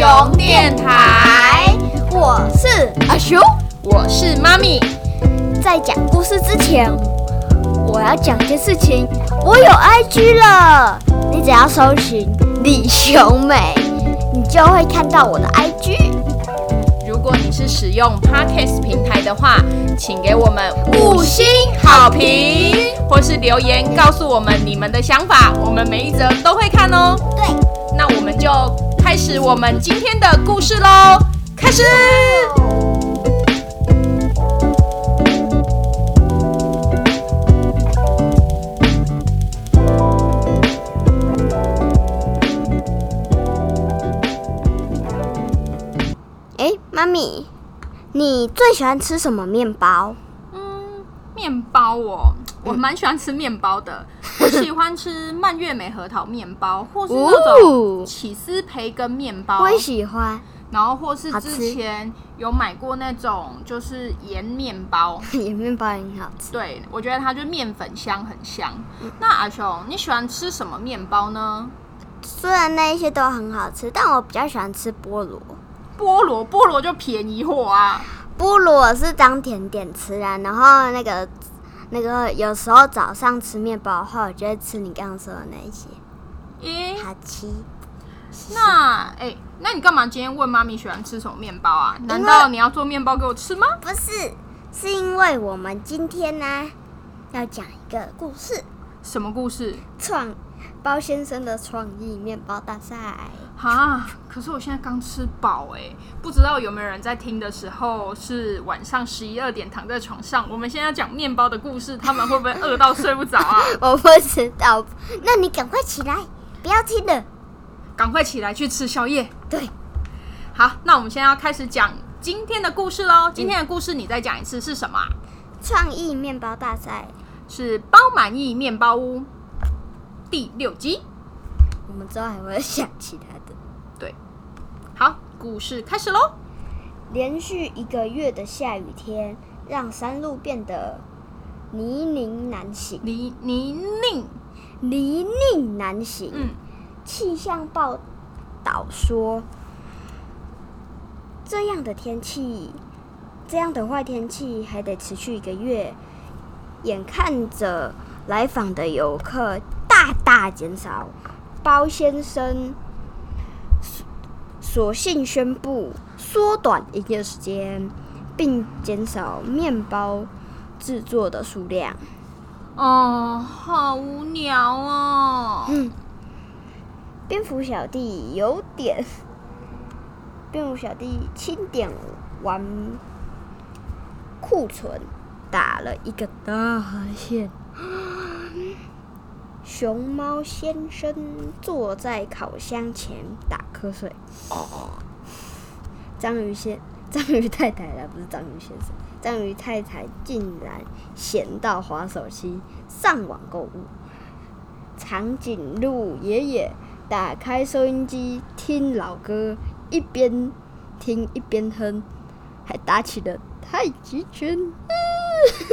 熊电台，我是阿熊，我是妈咪。在讲故事之前，我要讲件事情。我有 IG 了，你只要搜寻李雄美，你就会看到我的 IG。如果你是使用 Podcast 平台的话，请给我们五星好评，或是留言告诉我们你们的想法，我们每一则都会看哦。对，那我们就开始我们今天的故事喽，开始。哎，妈咪，你最喜欢吃什么面包？嗯，面包哦，我蛮喜欢吃面包的。我喜欢吃蔓越莓核桃面包，或是那种起司培根面包。我也喜欢。然后或是之前有买过那种就是盐面包，盐面包很好吃。对，我觉得它就面粉香很香。那阿雄，你喜欢吃什么面包呢？虽然那一些都很好吃，但我比较喜欢吃菠萝。菠萝，菠萝就便宜货啊！菠萝是当甜点吃啊，然后那个那个有时候早上吃面包的话，我就会吃你刚刚说的那一些。咦，好吃。那哎，那你干嘛今天问妈咪喜欢吃什么面包啊？难道你要做面包给我吃吗？不是，是因为我们今天呢要讲一个故事。什么故事？创包先生的创意面包大赛。哈，可是我现在刚吃饱哎，不知道有没有人在听的时候是晚上十一二点躺在床上。我们现在讲面包的故事，他们会不会饿到睡不着啊？我不知道，那你赶快起来，不要听了。赶快起来去吃宵夜。对，好，那我们现在要开始讲今天的故事喽。今天的故事你再讲一次是什么？创意面包大赛是包满意面包屋第六集。我们之后还会想其他的。对，好，故事开始喽。连续一个月的下雨天，让山路变得泥泞难行。泥泥泞，泥泞难行。嗯。气象报道说，这样的天气，这样的坏天气还得持续一个月。眼看着来访的游客大大减少，包先生索性宣布缩短营业时间，并减少面包制作的数量。哦，好无聊哦。嗯。蝙蝠小弟有点，蝙蝠小弟清点完库存，打了一个大哈欠。熊猫先生坐在烤箱前打瞌睡。章鱼先，章鱼太太了，不是章鱼先生。章鱼太太竟然闲到滑手机上网购物。长颈鹿爷爷。打开收音机听老歌，一边听一边哼，还打起了太极拳。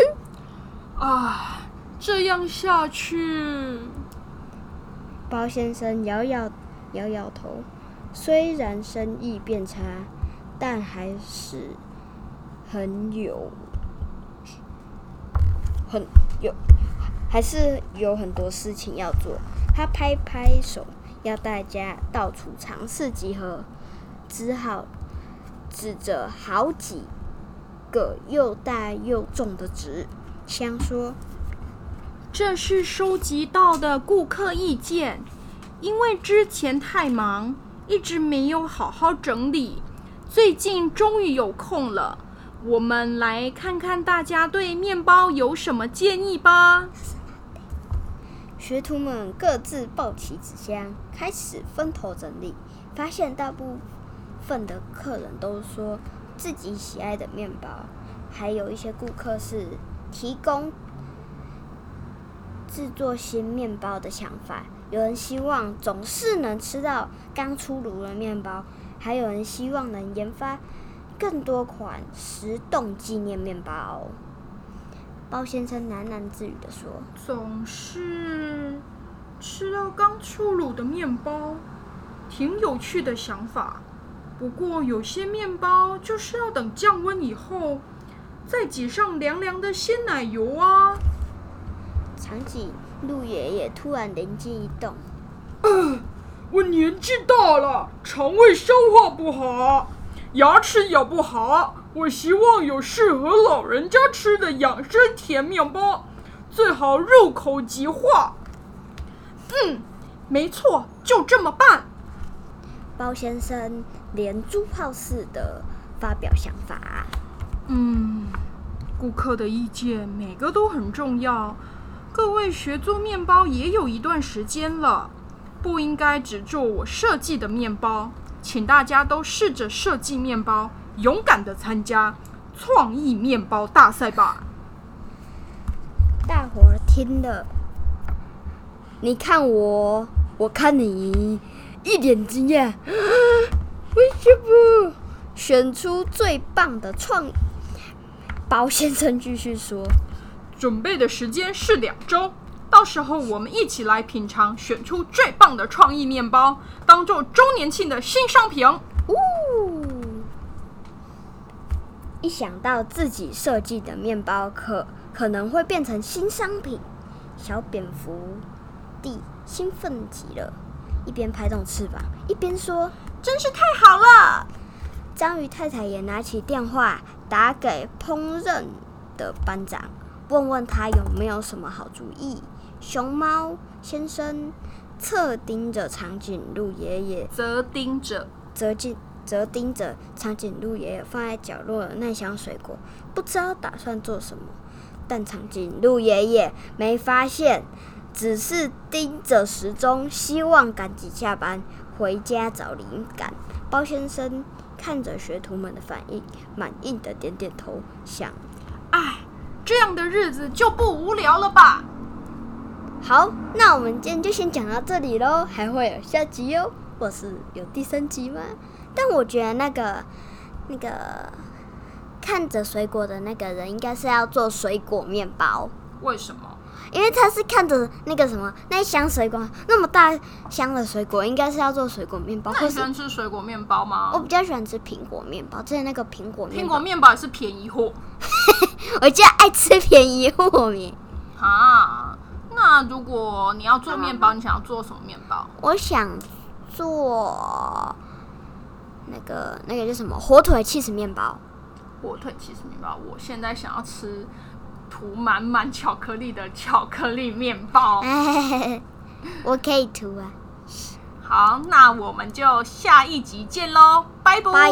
啊，这样下去，包先生摇摇摇摇头。虽然生意变差，但还是很有很有，还是有很多事情要做。他拍拍手。要大家到处尝试集合，只好指着好几个又大又重的纸箱说：“这是收集到的顾客意见，因为之前太忙，一直没有好好整理，最近终于有空了。我们来看看大家对面包有什么建议吧。”学徒们各自抱起纸箱，开始分头整理。发现大部分的客人都说自己喜爱的面包，还有一些顾客是提供制作新面包的想法。有人希望总是能吃到刚出炉的面包，还有人希望能研发更多款食冻纪念面包。包先生喃喃自语的说：“总是吃到刚出炉的面包，挺有趣的想法。不过有些面包就是要等降温以后，再挤上凉凉的鲜奶油啊。长颈鹿爷爷突然灵机一动，我年纪大了，肠胃消化不好，牙齿咬不好。我希望有适合老人家吃的养生甜面包，最好入口即化。嗯，没错，就这么办。包先生连珠炮似的发表想法。嗯，顾客的意见每个都很重要。各位学做面包也有一段时间了，不应该只做我设计的面包，请大家都试着设计面包，勇敢的参加创意面包大赛吧。大伙儿听了，你看我，我看你，一脸惊讶。为什么选出最棒的创？包先生继续说。准备的时间是两周，到时候我们一起来品尝，选出最棒的创意面包，当做周年庆的新商品。呜！一想到自己设计的面包可可能会变成新商品，小蝙蝠弟兴奋极了，一边拍动翅膀，一边说：“真是太好了！”章鱼太太也拿起电话打给烹饪的班长。问问他有没有什么好主意。熊猫先生侧盯着长颈鹿爷爷，则盯着，则盯，则盯着长颈鹿爷爷放在角落的那箱水果，不知道打算做什么。但长颈鹿爷爷没发现，只是盯着时钟，希望赶紧下班回家找灵感。包先生看着学徒们的反应，满意的点点头，想：唉。这样的日子就不无聊了吧？好，那我们今天就先讲到这里喽，还会有下集哟，或是有第三集吗？但我觉得那个那个看着水果的那个人，应该是要做水果面包。为什么？因为他是看着那个什么那一箱水果，那么大箱的水果，应该是要做水果面包。你喜欢吃水果面包吗？我比较喜欢吃苹果面包，之前那个苹果苹果面包也是便宜货。我就爱吃便宜货面。啊，那如果你要做面包，你想要做什么面包？我想做那个那个叫什么火腿起司面包。火腿起司面包，我现在想要吃涂满满巧克力的巧克力面包。我可以涂啊。好，那我们就下一集见喽，拜拜。